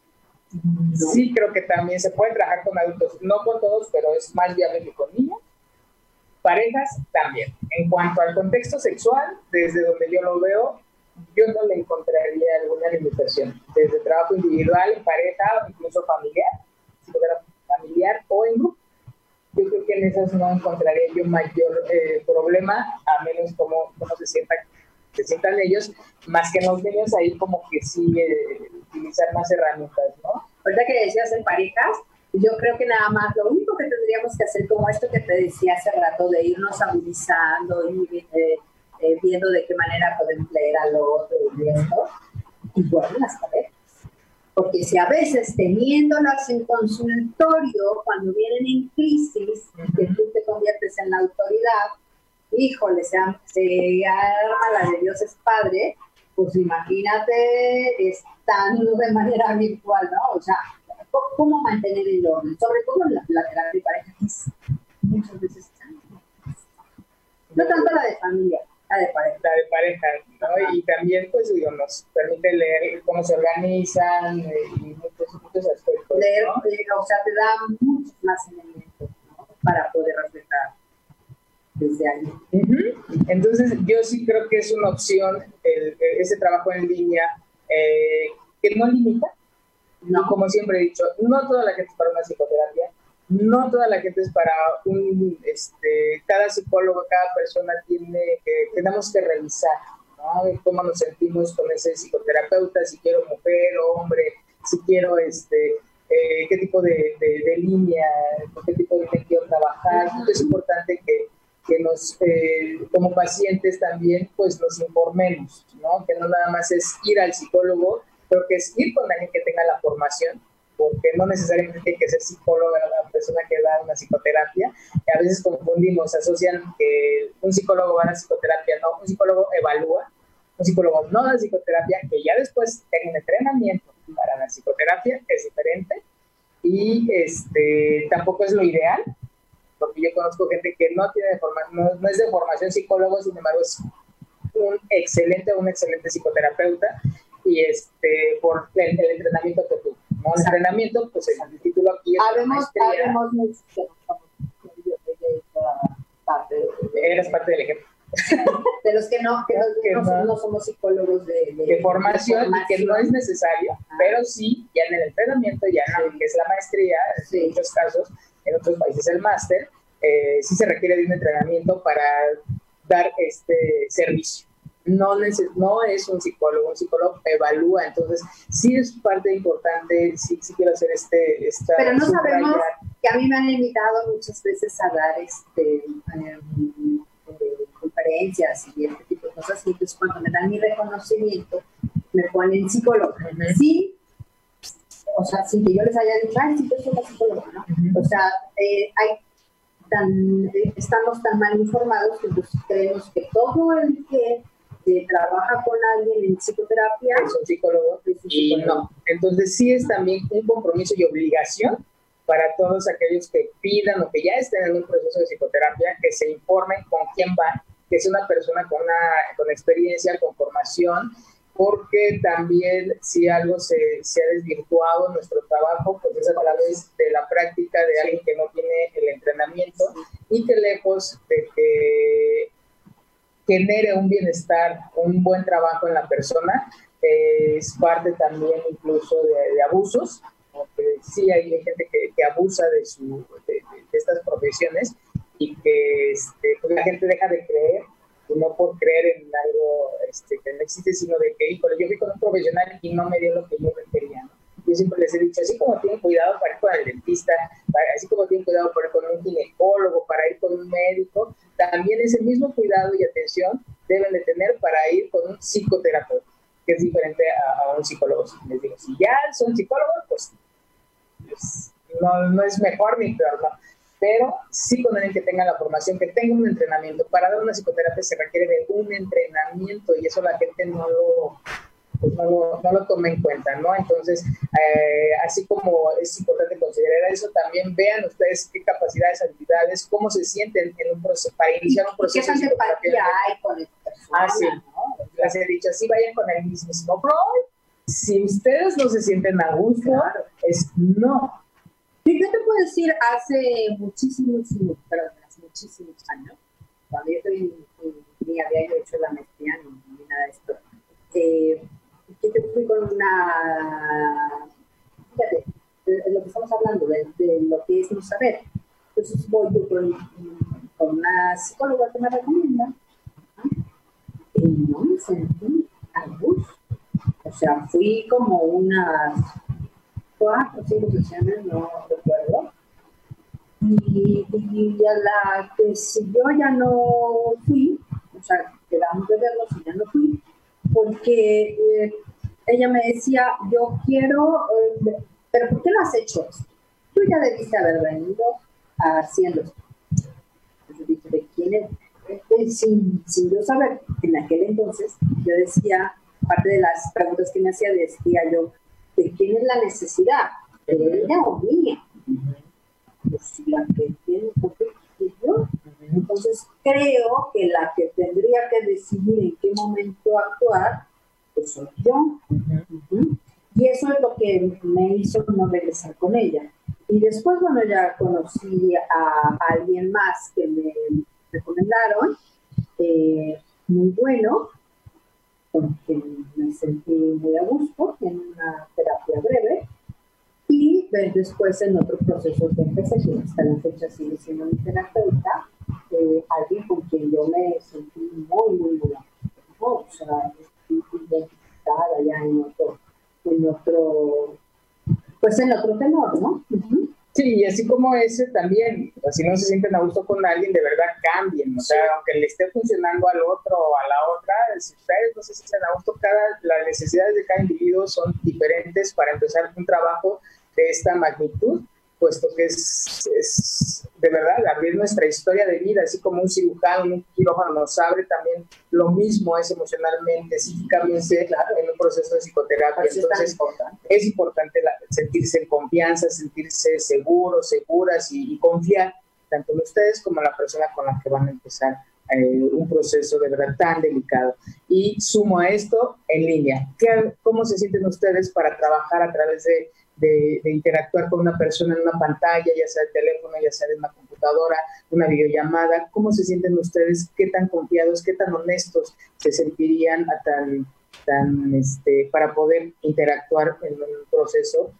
Sí, creo que también se puede trabajar con adultos, no con todos, pero es más viable que con niños. Parejas también. En cuanto al contexto sexual, desde donde yo lo veo, yo no le encontraría alguna limitación. Desde trabajo individual, pareja, o incluso familiar, si fuera familiar o en grupo. Yo creo que en esas no encontraría yo mayor eh, problema, a menos como, como se sientan se sientan ellos, más que los niños ahí como que sí eh, utilizar más herramientas, ¿no? Ahorita que decías en parejas, yo creo que nada más lo único que tendríamos que hacer, como esto que te decía hace rato, de irnos agudizando y eh, eh, viendo de qué manera podemos leer al otro y esto, igual en las parejas. Porque si a veces teniéndolas en consultorio, cuando vienen en crisis, que tú te conviertes en la autoridad, híjole, se, se arma la de Dios es Padre, pues imagínate estando de manera virtual, ¿no? O sea, ¿cómo mantener el orden? Sobre todo en la, terapia de pareja, muchas veces no tanto la de familia, la de pareja. La de pareja, ¿no? Y también, pues, digo, nos permite leer cómo se organizan eh, y muchos, muchos aspectos. Leer, eh, o sea, te da muchos más elementos ¿no? para poder desde ahí. Entonces, yo sí creo que es una opción ese trabajo en línea eh, que no limita. No. como siempre he dicho, no toda la gente es para una psicoterapia, no toda la gente es para un, este, cada psicólogo, cada persona tiene que, tenemos que revisar, ¿no? Cómo nos sentimos con ese psicoterapeuta, si quiero mujer o hombre, si quiero, este, eh, qué tipo de, de, línea, con qué tipo de línea quiero trabajar. Es importante que que nos, eh, como pacientes también, pues nos informemos, ¿no? Que no nada más es ir al psicólogo, pero que es ir con alguien que tenga la formación, porque no necesariamente tiene que ser psicólogo la persona que da una psicoterapia. A veces confundimos, asocian que un psicólogo va a la psicoterapia, no, un psicólogo evalúa, un psicólogo no da psicoterapia, que ya después tenga un entrenamiento para la psicoterapia, es diferente, y este, tampoco es lo ideal, porque yo conozco gente que no tiene no, no, es de formación psicólogo, sin embargo es un excelente, un excelente psicoterapeuta y este por el, entrenamiento que tuvo. ¿no? El entrenamiento, pues el título aquí es Habemos, parte Eres parte del ejemplo. de los que no, que, no, no, somos psicólogos de, de, formación, y que no es necesario, pero sí, ya en el entrenamiento, ya en que es la maestría, en muchos casos, en otros países el máster, eh, sí se requiere de un entrenamiento para dar este servicio. No, no es un psicólogo, un psicólogo evalúa, entonces sí es parte importante, sí, sí quiero hacer este... Esta Pero no sabemos que a mí me han invitado muchas veces a dar este, eh, conferencias y este tipo de cosas, y entonces cuando me dan mi reconocimiento, me ponen psicólogo. Sí, o sea, sin que yo les haya dicho, ay, sí, yo soy la psicóloga, ¿no? O sea, eh, hay tan, eh, estamos tan mal informados que pues, creemos que todo el que trabaja con alguien en psicoterapia es un psicólogo, y no. Entonces sí es también un compromiso y obligación para todos aquellos que pidan o que ya estén en un proceso de psicoterapia, que se informen con quién van, que es una persona con, una, con experiencia, con formación porque también si algo se, se, ha desvirtuado en nuestro trabajo, pues es a través de la práctica de alguien que no tiene el entrenamiento y que lejos de que genere un bienestar, un buen trabajo en la persona, es parte también incluso de, abusos, porque sí hay gente que, que abusa de, su, de, estas profesiones y que este, pues la gente deja de creer no por creer en algo este, que no existe, sino de que, híjole, yo fui con un profesional y no me dio lo que yo requería. ¿no? Yo siempre les he dicho, así como tienen cuidado para ir con el dentista, así como tienen cuidado para ir con un ginecólogo, para ir con un médico, también ese mismo cuidado y atención deben de tener para ir con un psicoterapeuta, que es diferente a, un psicólogo. Les digo, si ya son psicólogos, pues, pues no, no, es mejor ni peor, ¿no? Pero sí con alguien que tenga la formación, que tenga un entrenamiento. Para dar una psicoterapia se requiere de un entrenamiento y eso la gente no lo, pues no lo, no lo toma en cuenta, ¿no? Entonces, eh, así como es importante considerar eso, también vean ustedes qué capacidades, habilidades, cómo se sienten en un proceso, para iniciar un proceso. ¿Qué empatía hay con esta persona? Ah, sí. ¿no? Les he dicho, así vayan con el mismo pro. Si ustedes no se sienten a gusto, es no. Sí, yo te puedo decir, hace muchísimos, perdón, hace muchísimos años, cuando yo ni había hecho la maestría ni, nada de esto, eh, yo fui con una, fíjate, de, lo que estamos hablando, de, lo que es no saber. Entonces voy con, una psicóloga que me recomienda y no me sentí a gusto. O sea, fui como unas cuatro o cinco sesiones, no recuerdo. Y, y a la que si yo ya no fui, o sea, quedamos de verlos y ya no fui, porque eh, ella me decía, yo quiero, eh, pero ¿por qué lo has hecho? Tú ya debiste haber venido haciendo esto. Entonces dije, ¿de quién es? Eh, sin, sin, yo saber, en aquel entonces, yo decía, parte de las preguntas que me hacía, decía yo, ¿de quién es la necesidad? ¿De ella o mía? Pues la que tiene, porque yo. Entonces creo que la que tendría que decidir en qué momento actuar pues soy yo. Y eso es lo que me hizo no regresar con ella. Y después, bueno, ya conocí a, alguien más que me recomendaron, eh, muy bueno, con quien me sentí muy a gusto en una terapia breve. Y después en otro proceso que empecé, que hasta la fecha sigue siendo mi terapeuta, eh, alguien con quien yo me sentí muy, muy, muy O sea, identificada ya en otro, en otro, pues en otro tenor, ¿no? Sí, y así como ese también, si no se sienten a gusto con alguien, de verdad cambien, o sea, aunque le esté funcionando al otro o a la otra, si ustedes no se sienten a gusto, cada, las necesidades de cada individuo son diferentes para empezar un trabajo de esta magnitud puesto que es, es, de verdad abrir nuestra historia de vida, así como un cirujano, un quirófano nos abre también lo mismo es emocionalmente, psíquicamente, en un proceso de psicoterapia. Entonces, es importante, es importante sentirse en confianza, sentirse seguros, seguras y, confiar tanto en ustedes como en la persona con la que van a empezar eh, un proceso de verdad tan delicado. Y sumo a esto en línea. ¿Qué, ¿Cómo se sienten ustedes para trabajar a través de de, interactuar con una persona en una pantalla, ya sea de teléfono, ya sea de una computadora, una videollamada. ¿Cómo se sienten ustedes? ¿Qué tan confiados, qué tan honestos se sentirían a tan, tan, este, para poder interactuar en un proceso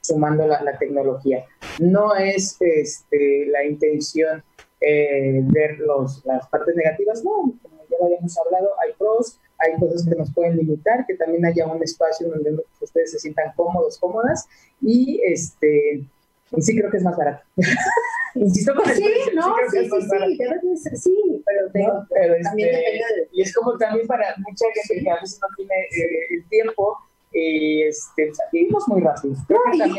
sumando la, tecnología? No es este, la intención eh, ver los, las partes negativas, no, como ya lo habíamos hablado, hay pros, hay cosas que nos pueden limitar, que también haya un espacio donde ustedes se sientan cómodos, cómodas, y este, sí creo que es más barato. Insisto con el sí, no, sí, sí, sí, ser, sí, pero, pero también este, depende de... Y es como también para mucha gente que a veces no tiene eh, el tiempo, y este, vivimos muy rápido.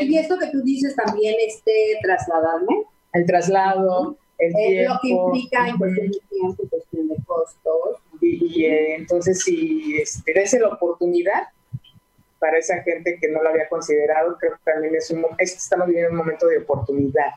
y, esto que tú dices también, este, trasladarme. El traslado, el tiempo. Lo que implica en cuestión de tiempo, en cuestión de costos, y, eh, entonces, si este, la oportunidad para esa gente que no lo había considerado, creo que también es un, estamos viviendo un momento de oportunidad.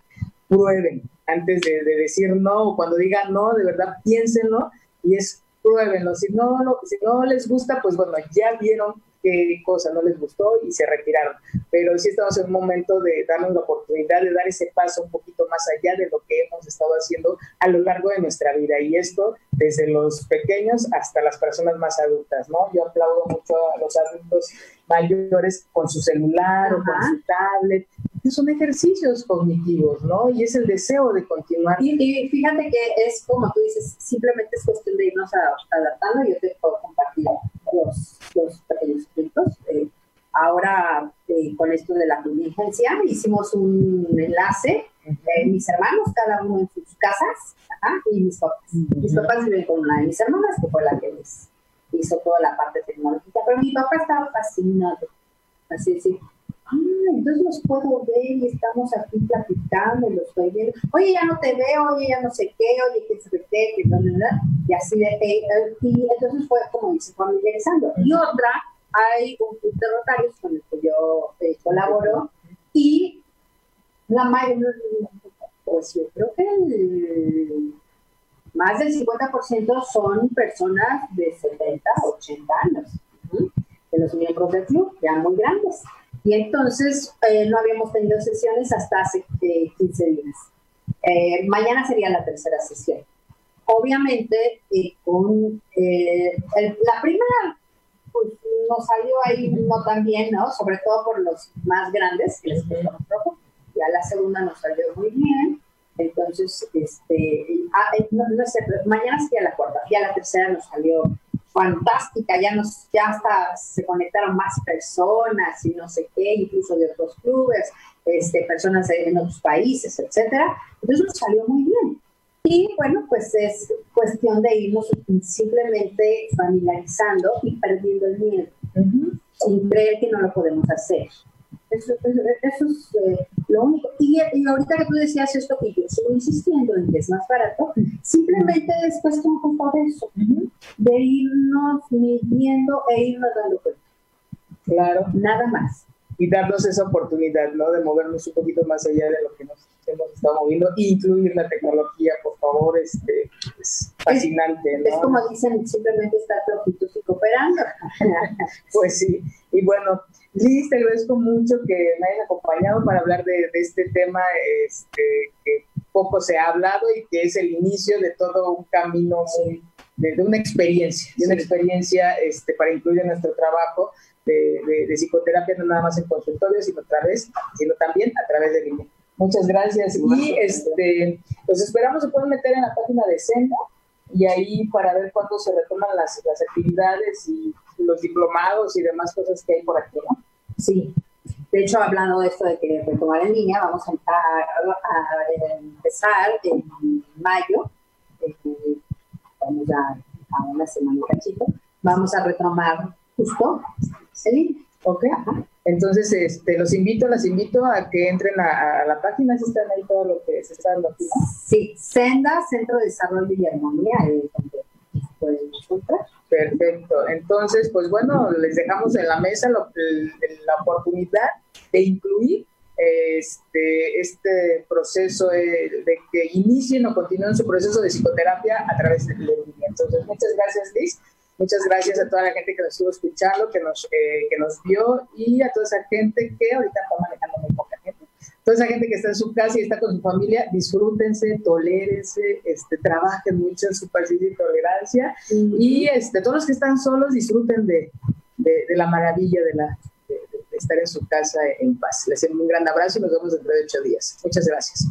Prueben antes de, decir no, o cuando digan no, de verdad piénsenlo y es pruébenlo. Si no, si no les gusta, pues bueno, ya vieron qué cosa no les gustó y se retiraron. Pero sí estamos en un momento de darnos la oportunidad de dar ese paso un poquito más allá de lo que hemos estado haciendo a lo largo de nuestra vida. Y esto desde los pequeños hasta las personas más adultas, ¿no? Yo aplaudo mucho a los adultos mayores con su celular o con su tablet. Son ejercicios cognitivos, ¿no? Y es el deseo de continuar. Y, fíjate que es como tú dices, simplemente es cuestión de irnos adaptando. Yo te puedo compartir los, los pequeños puntos. Eh, ahora, eh, con esto de la contingencia, hicimos un enlace, eh, mis hermanos, cada uno en sus casas, y mis papás. Mis papás viven con una de mis hermanas, que fue la que les hizo toda la parte tecnológica, pero mi papá estaba fascinado. Así es, ah, entonces los puedo ver y estamos aquí platicando los estoy viendo. Oye, ya no te veo, oye, ya no sé qué, oye, qué se qué, qué, ¿verdad? Y así de, eh, y entonces fue como dice, familiarizando. Y otra, hay un club de rotarios con el que yo eh, colaboro y la mayoría, pues yo creo que el, más del 50% son personas de 70, 80 años, de los miembros del club, ya muy grandes. Y entonces eh, no habíamos tenido sesiones hasta hace 15 eh, días. Eh, mañana sería la tercera sesión. Obviamente, con la primera pues, nos salió ahí no tan bien, ¿no? Sobre todo por los más grandes, que les poco. Ya la segunda nos salió muy bien. Entonces, este, ah, eh, no, sé, mañana sería la cuarta, ya la tercera nos salió fantástica, ya nos, ya hasta se conectaron más personas y no sé qué, incluso de otros clubes, este, personas en otros países, etcétera. Entonces nos salió muy bien. Y bueno, pues es cuestión de irnos simplemente familiarizando y perdiendo el miedo, sin creer que no lo podemos hacer. Eso, es eh, lo único. Y, ahorita que tú decías esto, que yo sigo insistiendo en que es más barato, simplemente es cuestión de eso, de irnos midiendo e irnos dando cuenta. Claro. Nada más. Y darnos esa oportunidad, ¿no? De movernos un poquito más allá de lo que nos hemos estado moviendo, incluir la tecnología, por favor, este, es fascinante. Es, como dicen, simplemente estar flojitos y cooperando. pues sí, y bueno, Liz, te agradezco mucho que me hayas acompañado para hablar de, este tema este, que poco se ha hablado y que es el inicio de todo un camino, de, una experiencia, de una experiencia este, para incluir en nuestro trabajo de, psicoterapia, no nada más en consultorio, sino, otra vez, sino también a través de línea. Muchas gracias. Y este, pues esperamos se puedan meter en la página de Senda y ahí para ver cuándo se retoman las, las actividades y los diplomados y demás cosas que hay por aquí, ¿no? Sí. De hecho, hablando de esto de que retomar en línea, vamos a, empezar en mayo, eh, vamos ya a una semana cachito, vamos a retomar justo línea. Ok. Entonces, este, los invito, las invito a que entren a, la página, si están ahí todo lo que se está dando aquí, Sí, Senda, Centro de Desarrollo y Armonía, es donde pueden encontrar. Perfecto. Entonces, pues bueno, les dejamos en la mesa la oportunidad de incluir este, este proceso de, que inicien o continúen su proceso de psicoterapia a través de línea. Entonces, muchas gracias, Liz. Muchas gracias a toda la gente que nos estuvo escuchando, que nos, eh, que nos vio y a toda esa gente que ahorita está manejando muy poca gente. Toda esa gente que está en su casa y está con su familia, disfrútense, tolérense, este, trabajen mucho en su paciencia y tolerancia. Y este, todos los que están solos, disfruten de, de, la maravilla de, la, de, estar en su casa en paz. Les envío un gran abrazo y nos vemos dentro de ocho días. Muchas gracias.